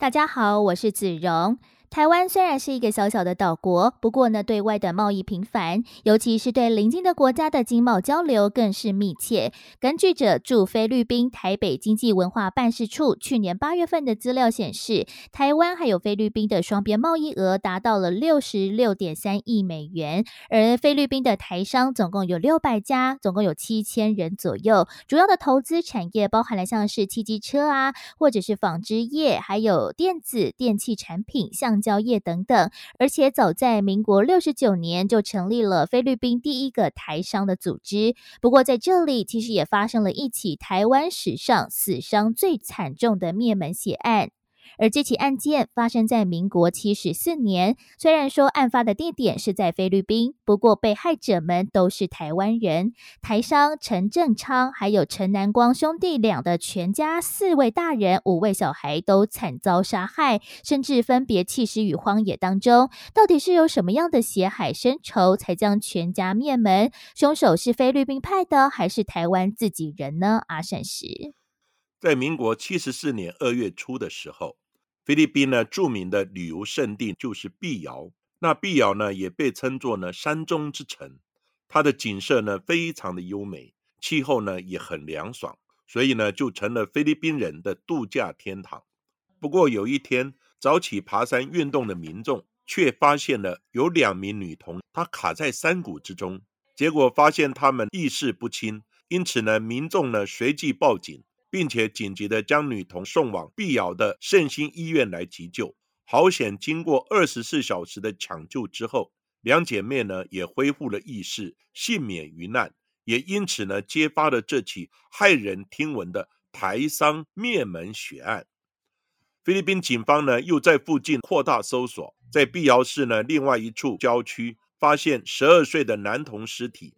大家好，我是子荣。台湾虽然是一个小小的岛国，不过呢，对外的贸易频繁，尤其是对邻近的国家的经贸交流更是密切。根据着驻菲律宾台北经济文化办事处去年八月份的资料显示，台湾还有菲律宾的双边贸易额达到了六十六点三亿美元，而菲律宾的台商总共有六百家，总共有七千人左右。主要的投资产业包含了像是汽机车啊，或者是纺织业，还有电子电器产品，像。交业等等，而且早在民国六十九年就成立了菲律宾第一个台商的组织。不过在这里，其实也发生了一起台湾史上死伤最惨重的灭门血案。而这起案件发生在民国七十四年，虽然说案发的地点是在菲律宾，不过被害者们都是台湾人。台商陈正昌还有陈南光兄弟俩的全家四位大人、五位小孩都惨遭杀害，甚至分别弃尸于荒野当中。到底是有什么样的血海深仇，才将全家灭门？凶手是菲律宾派的，还是台湾自己人呢？阿善石在民国七十四年二月初的时候。菲律宾呢，著名的旅游胜地就是碧瑶。那碧瑶呢，也被称作呢山中之城。它的景色呢，非常的优美，气候呢也很凉爽，所以呢，就成了菲律宾人的度假天堂。不过有一天，早起爬山运动的民众却发现了有两名女童，她卡在山谷之中，结果发现她们意识不清，因此呢，民众呢随即报警。并且紧急的将女童送往碧瑶的圣心医院来急救。好险，经过二十四小时的抢救之后，两姐妹呢也恢复了意识，幸免于难。也因此呢，揭发了这起骇人听闻的台商灭门血案。菲律宾警方呢又在附近扩大搜索，在碧瑶市呢另外一处郊区发现十二岁的男童尸体。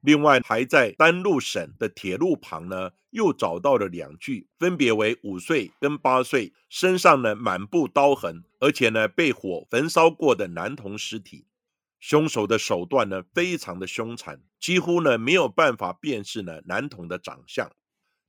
另外，还在丹路省的铁路旁呢，又找到了两具，分别为五岁跟八岁，身上呢满布刀痕，而且呢被火焚烧过的男童尸体。凶手的手段呢非常的凶残，几乎呢没有办法辨识呢男童的长相。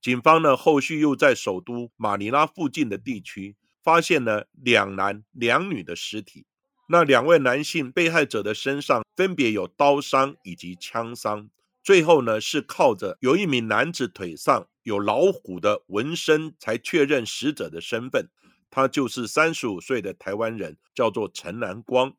警方呢后续又在首都马尼拉附近的地区发现了两男两女的尸体。那两位男性被害者的身上分别有刀伤以及枪伤。最后呢，是靠着有一名男子腿上有老虎的纹身，才确认死者的身份。他就是三十五岁的台湾人，叫做陈南光。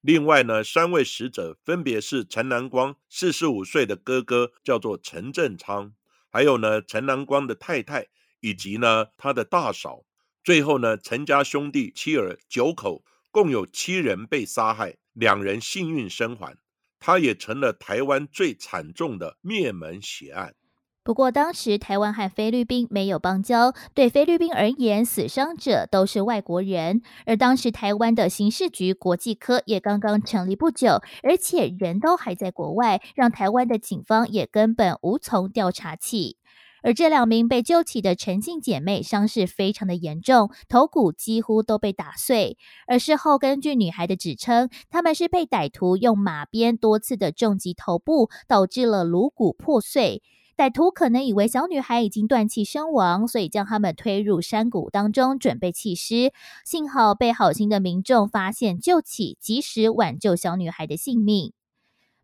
另外呢，三位死者分别是陈南光四十五岁的哥哥，叫做陈正昌，还有呢陈南光的太太，以及呢他的大嫂。最后呢，陈家兄弟妻儿九口，共有七人被杀害，两人幸运生还。他也成了台湾最惨重的灭门血案。不过，当时台湾和菲律宾没有邦交，对菲律宾而言，死伤者都是外国人。而当时台湾的刑事局国际科也刚刚成立不久，而且人都还在国外，让台湾的警方也根本无从调查起。而这两名被救起的陈姓姐妹伤势非常的严重，头骨几乎都被打碎。而事后根据女孩的指称，他们是被歹徒用马鞭多次的重击头部，导致了颅骨破碎。歹徒可能以为小女孩已经断气身亡，所以将他们推入山谷当中准备弃尸。幸好被好心的民众发现救起，及时挽救小女孩的性命。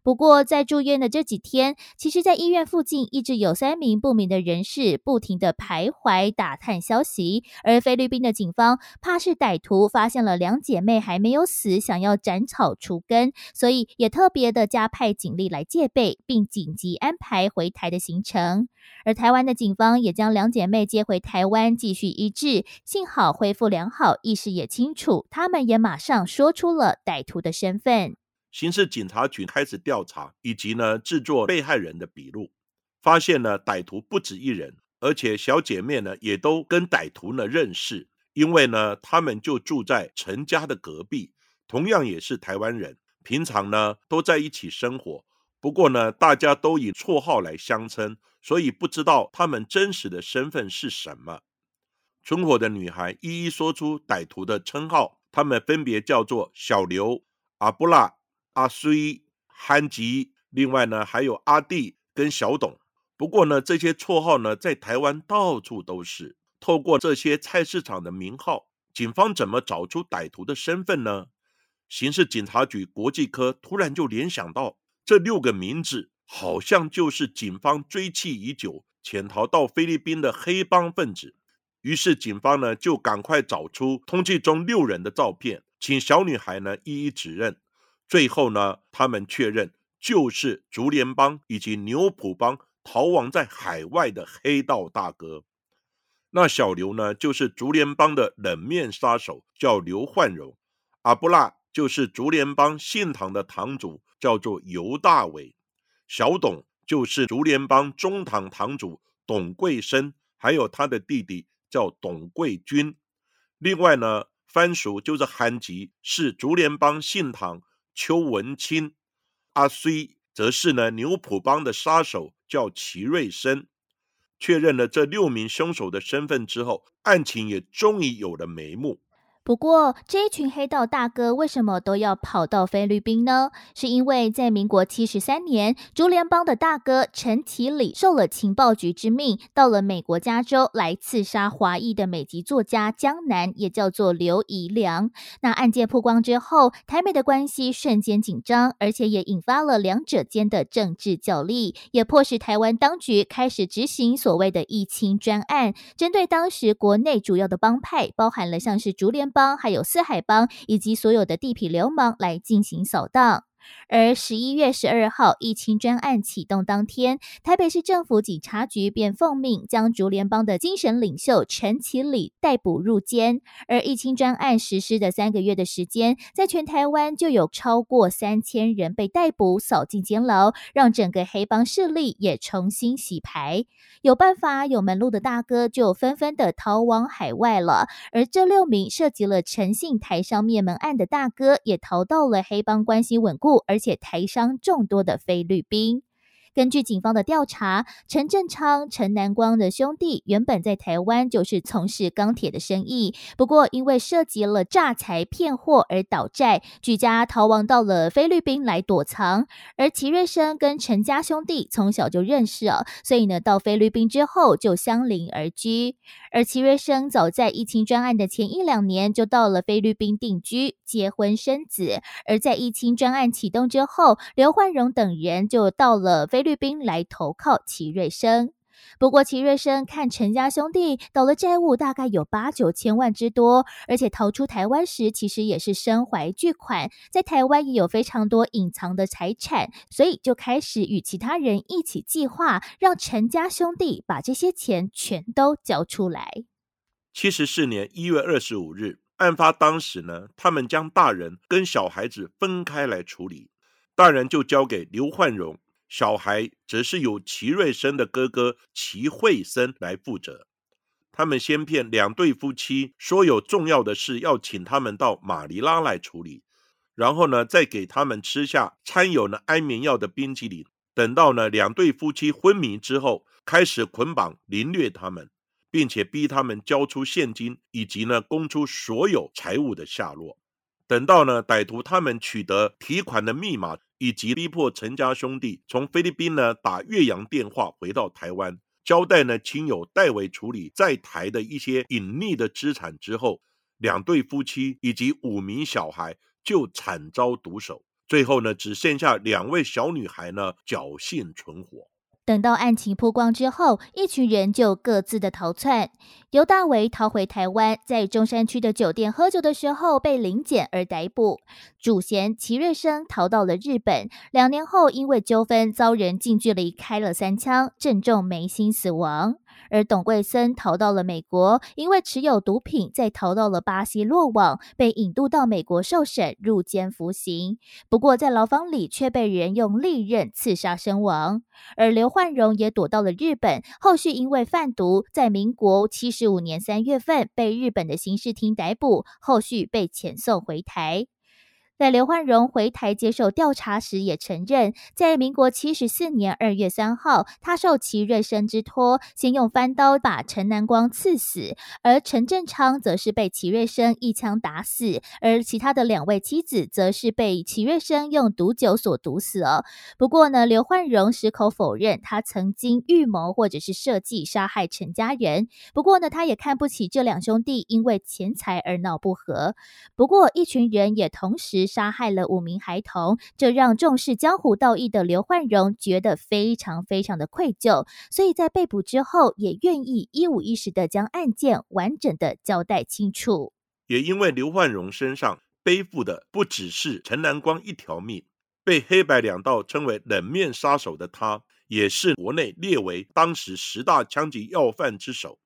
不过，在住院的这几天，其实，在医院附近一直有三名不明的人士不停的徘徊打探消息。而菲律宾的警方怕是歹徒发现了两姐妹还没有死，想要斩草除根，所以也特别的加派警力来戒备，并紧急安排回台的行程。而台湾的警方也将两姐妹接回台湾继续医治，幸好恢复良好，意识也清楚，他们也马上说出了歹徒的身份。刑事警察局开始调查，以及呢制作被害人的笔录，发现呢歹徒不止一人，而且小姐妹呢也都跟歹徒呢认识，因为呢，他们就住在陈家的隔壁，同样也是台湾人，平常呢都在一起生活。不过呢，大家都以绰号来相称，所以不知道他们真实的身份是什么。存活的女孩一一说出歹徒的称号，他们分别叫做小刘、阿布拉、阿衰、憨吉，另外呢还有阿弟跟小董。不过呢，这些绰号呢在台湾到处都是。透过这些菜市场的名号，警方怎么找出歹徒的身份呢？刑事警察局国际科突然就联想到，这六个名字好像就是警方追缉已久、潜逃到菲律宾的黑帮分子。于是警方呢就赶快找出通缉中六人的照片，请小女孩呢一一指认。最后呢，他们确认就是竹联帮以及牛埔帮逃亡在海外的黑道大哥。那小刘呢，就是竹联帮的冷面杀手，叫刘焕荣；阿布拉就是竹联帮信堂的堂主，叫做尤大伟；小董就是竹联帮中堂堂主董贵生，还有他的弟弟叫董贵军。另外呢，番薯就是韩吉，是竹联帮信堂邱文清；阿虽则是呢牛埔帮的杀手，叫齐瑞生。确认了这六名凶手的身份之后，案情也终于有了眉目。不过，这一群黑道大哥为什么都要跑到菲律宾呢？是因为在民国七十三年，竹联帮的大哥陈其礼受了情报局之命，到了美国加州来刺杀华裔的美籍作家江南，也叫做刘宜良。那案件曝光之后，台美的关系瞬间紧张，而且也引发了两者间的政治角力，也迫使台湾当局开始执行所谓的“疫情专案”，针对当时国内主要的帮派，包含了像是竹联。帮还有四海帮以及所有的地痞流氓来进行扫荡。而十一月十二号，疫情专案启动当天，台北市政府警察局便奉命将竹联帮的精神领袖陈其礼逮捕入监。而疫情专案实施的三个月的时间，在全台湾就有超过三千人被逮捕、扫进监牢，让整个黑帮势力也重新洗牌。有办法、有门路的大哥就纷纷的逃往海外了。而这六名涉及了陈姓台商灭门案的大哥，也逃到了黑帮关系稳固。而且台商众多的菲律宾。根据警方的调查，陈振昌、陈南光的兄弟原本在台湾就是从事钢铁的生意，不过因为涉及了诈财骗货而倒债，举家逃亡到了菲律宾来躲藏。而齐瑞生跟陈家兄弟从小就认识哦，所以呢，到菲律宾之后就相邻而居。而齐瑞生早在疫情专案的前一两年就到了菲律宾定居、结婚生子，而在疫情专案启动之后，刘焕荣等人就到了菲。菲律宾来投靠齐瑞生，不过齐瑞生看陈家兄弟倒了债务，大概有八九千万之多，而且逃出台湾时，其实也是身怀巨款，在台湾也有非常多隐藏的财产，所以就开始与其他人一起计划，让陈家兄弟把这些钱全都交出来。七十四年一月二十五日，案发当时呢，他们将大人跟小孩子分开来处理，大人就交给刘焕荣。小孩则是由齐瑞生的哥哥齐惠生来负责。他们先骗两对夫妻说有重要的事要请他们到马尼拉来处理，然后呢，再给他们吃下掺有呢安眠药的冰淇淋。等到呢两对夫妻昏迷之后，开始捆绑凌虐他们，并且逼他们交出现金以及呢供出所有财物的下落。等到呢歹徒他们取得提款的密码。以及逼迫陈家兄弟从菲律宾呢打越洋电话回到台湾，交代呢亲友代为处理在台的一些隐匿的资产之后，两对夫妻以及五名小孩就惨遭毒手，最后呢只剩下两位小女孩呢侥幸存活。等到案情曝光之后，一群人就各自的逃窜。尤大为逃回台湾，在中山区的酒店喝酒的时候被临检而逮捕。主嫌齐瑞生逃到了日本，两年后因为纠纷遭人近距离开了三枪，正中眉心死亡。而董桂森逃到了美国，因为持有毒品，再逃到了巴西落网，被引渡到美国受审，入监服刑。不过在牢房里却被人用利刃刺杀身亡。而刘焕荣也躲到了日本，后续因为贩毒，在民国七十五年三月份被日本的刑事厅逮捕，后续被遣送回台。在刘焕荣回台接受调查时，也承认，在民国七十四年二月三号，他受齐瑞生之托，先用翻刀把陈南光刺死，而陈振昌则是被齐瑞生一枪打死，而其他的两位妻子则是被齐瑞生用毒酒所毒死哦。不过呢，刘焕荣矢口否认他曾经预谋或者是设计杀害陈家人。不过呢，他也看不起这两兄弟因为钱财而闹不和。不过，一群人也同时。杀害了五名孩童，这让重视江湖道义的刘焕荣觉得非常非常的愧疚，所以在被捕之后，也愿意一五一十的将案件完整的交代清楚。也因为刘焕荣身上背负的不只是陈南光一条命，被黑白两道称为冷面杀手的他，也是国内列为当时十大枪击要犯之首。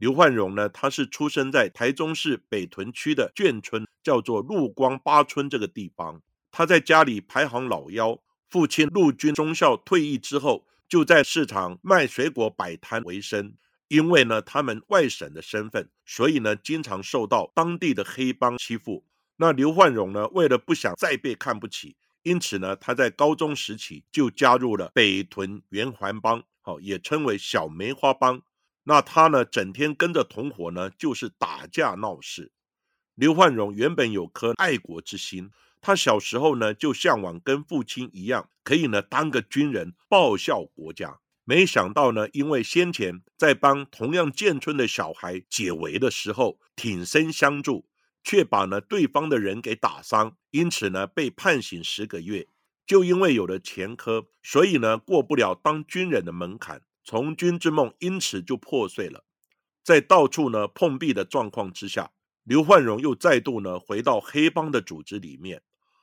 刘焕荣呢，他是出生在台中市北屯区的眷村，叫做陆光八村这个地方。他在家里排行老幺，父亲陆军中校退役之后，就在市场卖水果摆摊为生。因为呢，他们外省的身份，所以呢，经常受到当地的黑帮欺负。那刘焕荣呢，为了不想再被看不起，因此呢，他在高中时期就加入了北屯圆环帮，好，也称为小梅花帮。那他呢，整天跟着同伙呢，就是打架闹事。刘焕荣原本有颗爱国之心，他小时候呢就向往跟父亲一样，可以呢当个军人报效国家。没想到呢，因为先前在帮同样建村的小孩解围的时候挺身相助，却把呢对方的人给打伤，因此呢被判刑十个月。就因为有了前科，所以呢过不了当军人的门槛。从军之梦因此就破碎了，在到处呢碰壁的状况之下，刘焕荣又再度呢回到黑帮的组织里面。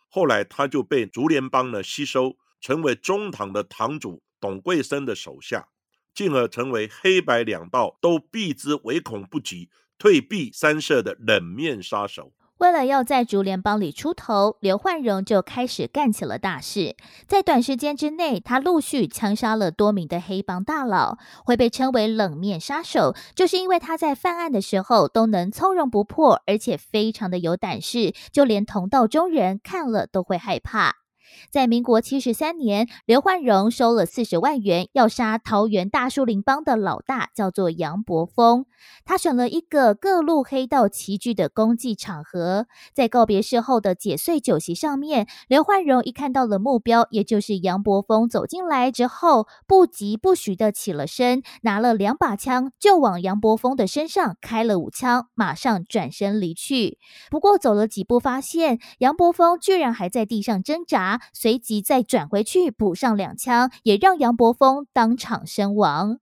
后来他就被竹联帮呢吸收，成为中堂的堂主董桂生的手下，进而成为黑白两道都避之唯恐不及、退避三舍的冷面杀手。为了要在竹联帮里出头，刘焕荣就开始干起了大事。在短时间之内，他陆续枪杀了多名的黑帮大佬，会被称为冷面杀手，就是因为他在犯案的时候都能从容不迫，而且非常的有胆识，就连同道中人看了都会害怕。在民国七十三年，刘焕荣收了四十万元，要杀桃园大树林帮的老大，叫做杨伯峰。他选了一个各路黑道齐聚的公祭场合，在告别式后的解碎酒席上面，刘焕荣一看到了目标，也就是杨伯峰走进来之后，不疾不徐的起了身，拿了两把枪就往杨伯峰的身上开了五枪，马上转身离去。不过走了几步，发现杨伯峰居然还在地上挣扎。随即再转回去补上两枪，也让杨伯峰当场身亡。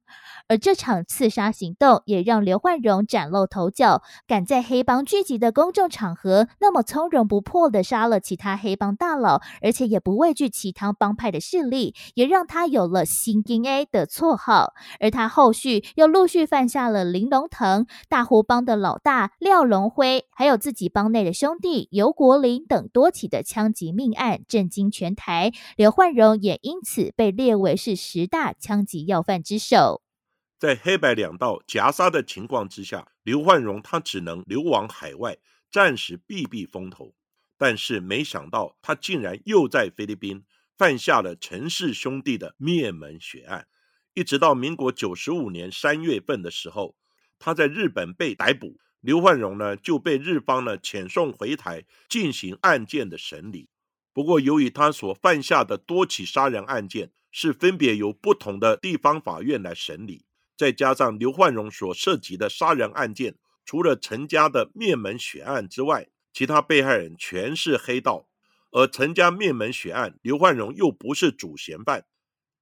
而这场刺杀行动也让刘焕荣崭露头角，敢在黑帮聚集的公众场合那么从容不迫的杀了其他黑帮大佬，而且也不畏惧其他帮派的势力，也让他有了“新金 A” 的绰号。而他后续又陆续犯下了林龙腾、大湖帮的老大廖龙辉，还有自己帮内的兄弟尤国林等多起的枪击命案，震惊全台。刘焕荣也因此被列为是十大枪击要犯之首。在黑白两道夹杀的情况之下，刘焕荣他只能流亡海外，暂时避避风头。但是没想到，他竟然又在菲律宾犯下了陈氏兄弟的灭门血案。一直到民国九十五年三月份的时候，他在日本被逮捕，刘焕荣呢就被日方呢遣送回台进行案件的审理。不过，由于他所犯下的多起杀人案件是分别由不同的地方法院来审理。再加上刘焕荣所涉及的杀人案件，除了陈家的灭门血案之外，其他被害人全是黑道。而陈家灭门血案，刘焕荣又不是主嫌犯，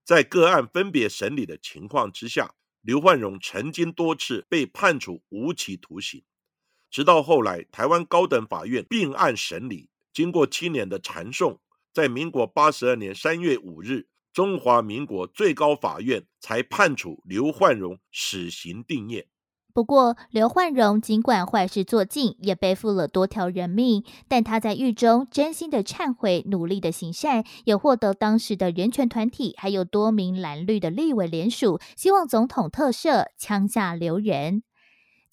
在个案分别审理的情况之下，刘焕荣曾经多次被判处无期徒刑。直到后来，台湾高等法院并案审理，经过七年的缠讼，在民国八十二年三月五日，中华民国最高法院才判处刘焕荣死刑定谳。不过，刘焕荣尽管坏事做尽，也背负了多条人命，但他在狱中真心的忏悔，努力的行善，也获得当时的人权团体还有多名蓝绿的立委联署，希望总统特赦，枪下留人。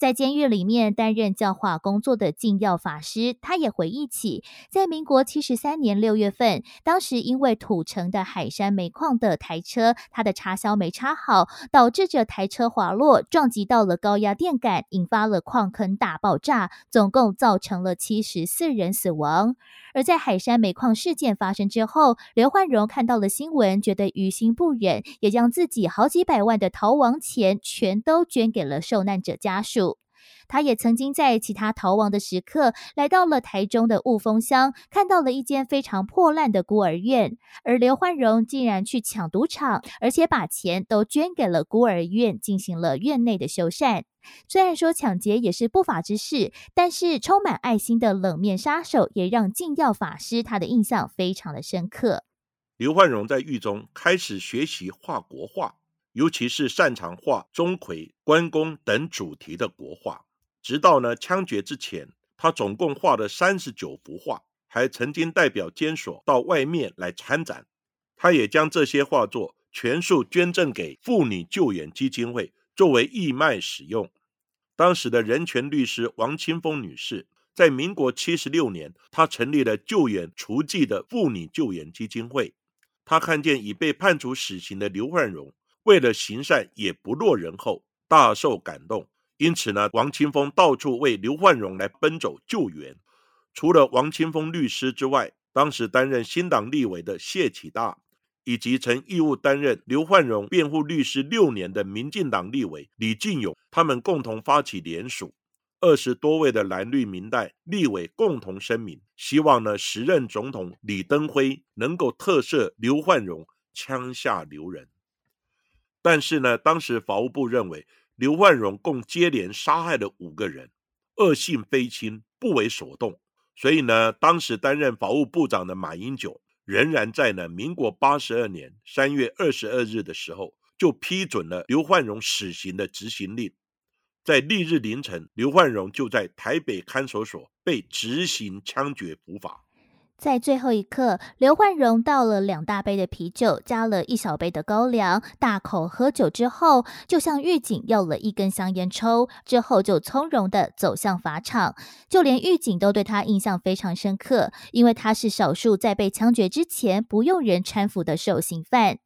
在监狱里面担任教化工作的禁药法师，他也回忆起，在民国七十三年六月份，当时因为土城的海山煤矿的台车，它的插销没插好，导致着台车滑落，撞击到了高压电杆，引发了矿坑大爆炸，总共造成了七十四人死亡。而在海山煤矿事件发生之后，刘焕荣看到了新闻，觉得于心不忍，也将自己好几百万的逃亡钱全都捐给了受难者家属。他也曾经在其他逃亡的时刻，来到了台中的雾峰乡，看到了一间非常破烂的孤儿院，而刘焕荣竟然去抢赌场，而且把钱都捐给了孤儿院，进行了院内的修缮。虽然说抢劫也是不法之事，但是充满爱心的冷面杀手也让禁药法师他的印象非常的深刻。刘焕荣在狱中开始学习画国画，尤其是擅长画钟馗、关公等主题的国画。直到呢枪决之前，他总共画了三十九幅画，还曾经代表监所到外面来参展。他也将这些画作全数捐赠给妇女救援基金会。作为义卖使用，当时的人权律师王清峰女士，在民国七十六年，她成立了救援除妓的妇女救援基金会。她看见已被判处死刑的刘焕荣，为了行善也不落人后，大受感动。因此呢，王清峰到处为刘焕荣来奔走救援。除了王清峰律师之外，当时担任新党立委的谢启大。以及曾义务担任刘焕荣辩护律师六年的民进党立委李进勇，他们共同发起联署，二十多位的蓝绿民代立委共同声明，希望呢时任总统李登辉能够特赦刘焕荣枪下留人。但是呢，当时法务部认为刘焕荣共接连杀害了五个人，恶性非轻，不为所动，所以呢，当时担任法务部长的马英九。仍然在呢，民国八十二年三月二十二日的时候，就批准了刘焕荣死刑的执行令。在翌日凌晨，刘焕荣就在台北看守所被执行枪决伏法。在最后一刻，刘焕荣倒了两大杯的啤酒，加了一小杯的高粱，大口喝酒之后，就向狱警要了一根香烟抽，之后就从容的走向法场。就连狱警都对他印象非常深刻，因为他是少数在被枪决之前不用人搀扶的受刑犯。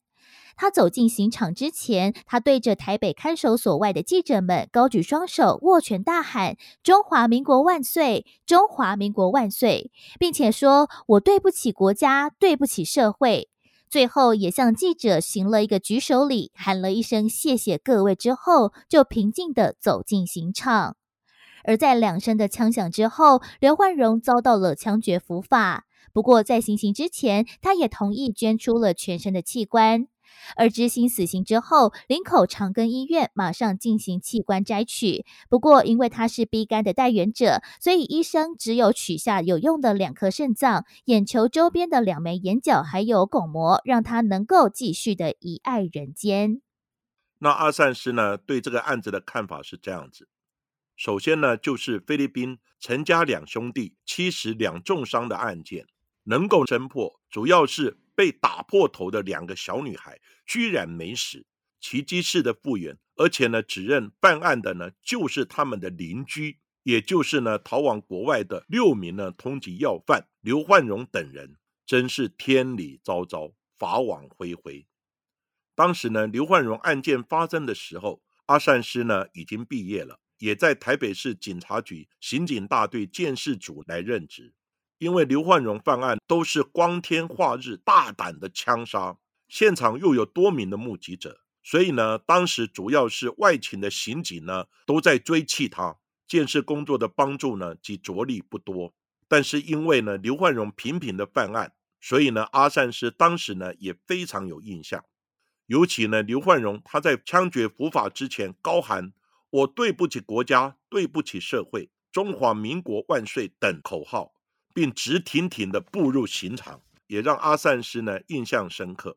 他走进刑场之前，他对着台北看守所外的记者们高举双手，握拳大喊：“中华民国万岁！中华民国万岁！”并且说：“我对不起国家，对不起社会。”最后也向记者行了一个举手礼，喊了一声“谢谢各位”之后，就平静地走进刑场。而在两声的枪响之后，刘焕荣遭到了枪决伏法。不过在行刑之前，他也同意捐出了全身的器官。而执行死刑之后，林口长庚医院马上进行器官摘取。不过，因为他是 B 肝的代言者，所以医生只有取下有用的两颗肾脏、眼球周边的两枚眼角，还有巩膜，让他能够继续的遗爱人间。那阿善师呢？对这个案子的看法是这样子：首先呢，就是菲律宾陈家两兄弟七十两重伤的案件能够侦破，主要是。被打破头的两个小女孩居然没死，奇迹式的复原，而且呢，指认犯案的呢就是他们的邻居，也就是呢逃往国外的六名呢通缉要犯刘焕荣等人，真是天理昭昭，法网恢恢。当时呢，刘焕荣案件发生的时候，阿善师呢已经毕业了，也在台北市警察局刑警大队监视组来任职。因为刘焕荣犯案都是光天化日、大胆的枪杀，现场又有多名的目击者，所以呢，当时主要是外勤的刑警呢都在追缉他，建设工作的帮助呢及着力不多。但是因为呢刘焕荣频频的犯案，所以呢阿善师当时呢也非常有印象。尤其呢刘焕荣他在枪决伏法之前高喊“我对不起国家，对不起社会，中华民国万岁”等口号。并直挺挺地步入刑场，也让阿善师呢印象深刻。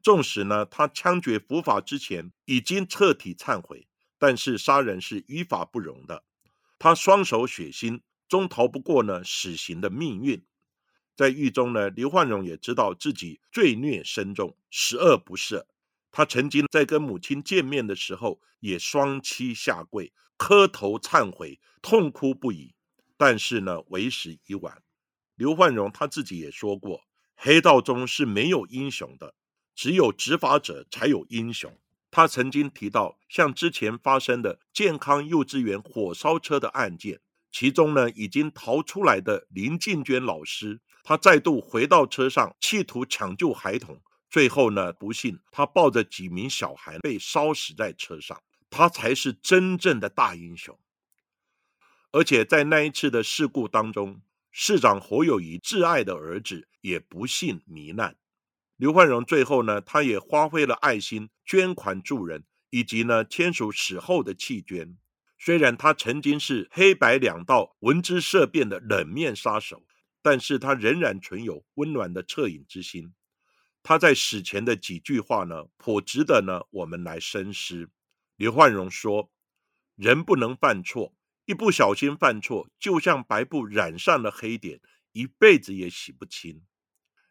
纵使呢他枪决伏法之前已经彻底忏悔，但是杀人是于法不容的。他双手血腥，终逃不过呢死刑的命运。在狱中呢，刘焕荣也知道自己罪孽深重，十恶不赦。他曾经在跟母亲见面的时候，也双膝下跪，磕头忏悔，痛哭不已。但是呢，为时已晚。刘焕荣他自己也说过，黑道中是没有英雄的，只有执法者才有英雄。他曾经提到，像之前发生的健康幼稚园火烧车的案件，其中呢已经逃出来的林静娟老师。他再度回到车上，企图抢救孩童，最后呢，不幸他抱着几名小孩被烧死在车上。他才是真正的大英雄。而且在那一次的事故当中，市长侯友谊挚爱的儿子也不幸罹难。刘焕荣最后呢，他也发挥了爱心，捐款助人，以及呢签署死后的弃捐。虽然他曾经是黑白两道闻之色变的冷面杀手。但是他仍然存有温暖的恻隐之心。他在死前的几句话呢，颇值得呢我们来深思。刘焕荣说：“人不能犯错，一不小心犯错，就像白布染上了黑点，一辈子也洗不清。”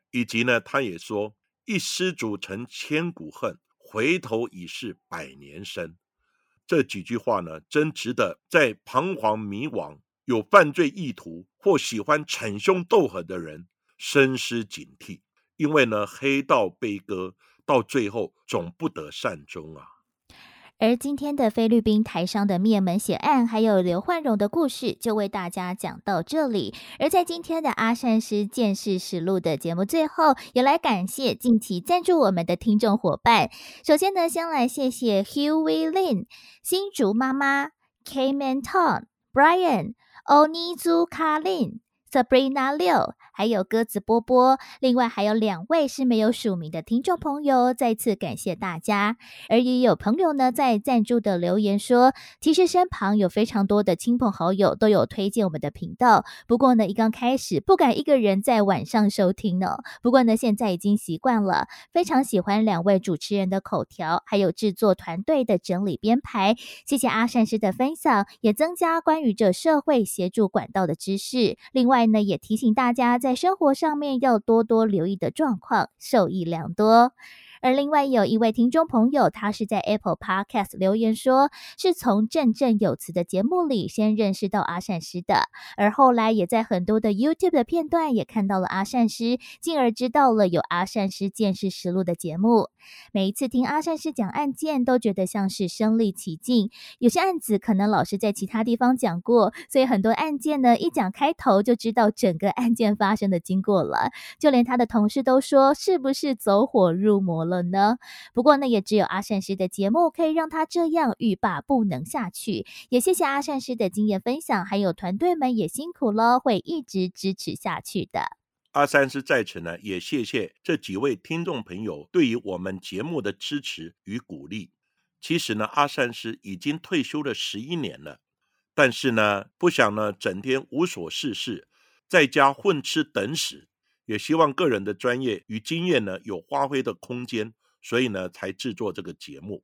以及呢，他也说：“一失足成千古恨，回头已是百年身。”这几句话呢，真值得在彷徨迷惘。有犯罪意图或喜欢逞凶斗狠的人深思警惕，因为呢，黑道悲歌到最后总不得善终啊。而今天的菲律宾台商的灭门血案，还有刘焕荣的故事，就为大家讲到这里。而在今天的阿善师见识实录的节目最后，也来感谢近期赞助我们的听众伙伴。首先呢，先来谢谢 Hughie Lin、新竹妈妈、K Man Tom、Brian。欧尼祖卡林、Sabrina 六，还有鸽子波波，另外还有两位是没有署名的听众朋友，再次感谢大家。而也有朋友呢在赞助的留言说，其实身旁有非常多的亲朋好友都有推荐我们的频道，不过呢一刚开始不敢一个人在晚上收听呢，不过呢现在已经习惯了，非常喜欢两位主持人的口条，还有制作团队的整理编排。谢谢阿善师的分享，也增加关于这社会协助管道的知识。另外呢也提醒大家在在生活上面要多多留意的状况，受益良多。而另外有一位听众朋友，他是在 Apple Podcast 留言说，是从振振有词的节目里先认识到阿善师的，而后来也在很多的 YouTube 的片段也看到了阿善师，进而知道了有阿善师见识实录的节目。每一次听阿善师讲案件，都觉得像是身临其境。有些案子可能老师在其他地方讲过，所以很多案件呢，一讲开头就知道整个案件发生的经过了。就连他的同事都说，是不是走火入魔了呢？不过呢，也只有阿善师的节目可以让他这样欲罢不能下去。也谢谢阿善师的经验分享，还有团队们也辛苦了，会一直支持下去的。阿三师在此呢，也谢谢这几位听众朋友对于我们节目的支持与鼓励。其实呢，阿善师已经退休了十一年了，但是呢，不想呢整天无所事事，在家混吃等死，也希望个人的专业与经验呢有发挥的空间，所以呢才制作这个节目。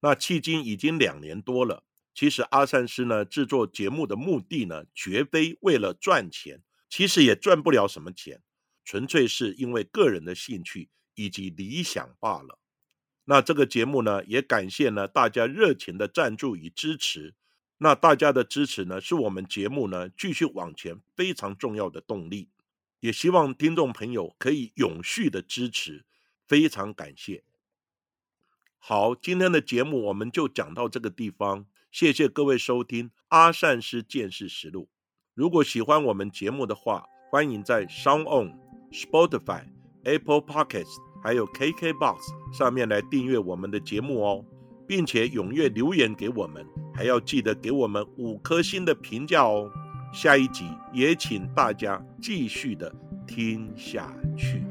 那迄今已经两年多了，其实阿三师呢制作节目的目的呢，绝非为了赚钱，其实也赚不了什么钱。纯粹是因为个人的兴趣以及理想罢了。那这个节目呢，也感谢呢大家热情的赞助与支持。那大家的支持呢，是我们节目呢继续往前非常重要的动力。也希望听众朋友可以永续的支持，非常感谢。好，今天的节目我们就讲到这个地方，谢谢各位收听阿善师见识实录。如果喜欢我们节目的话，欢迎在 Sound On。Spotify、Apple Podcasts 还有 KKBox 上面来订阅我们的节目哦，并且踊跃留言给我们，还要记得给我们五颗星的评价哦。下一集也请大家继续的听下去。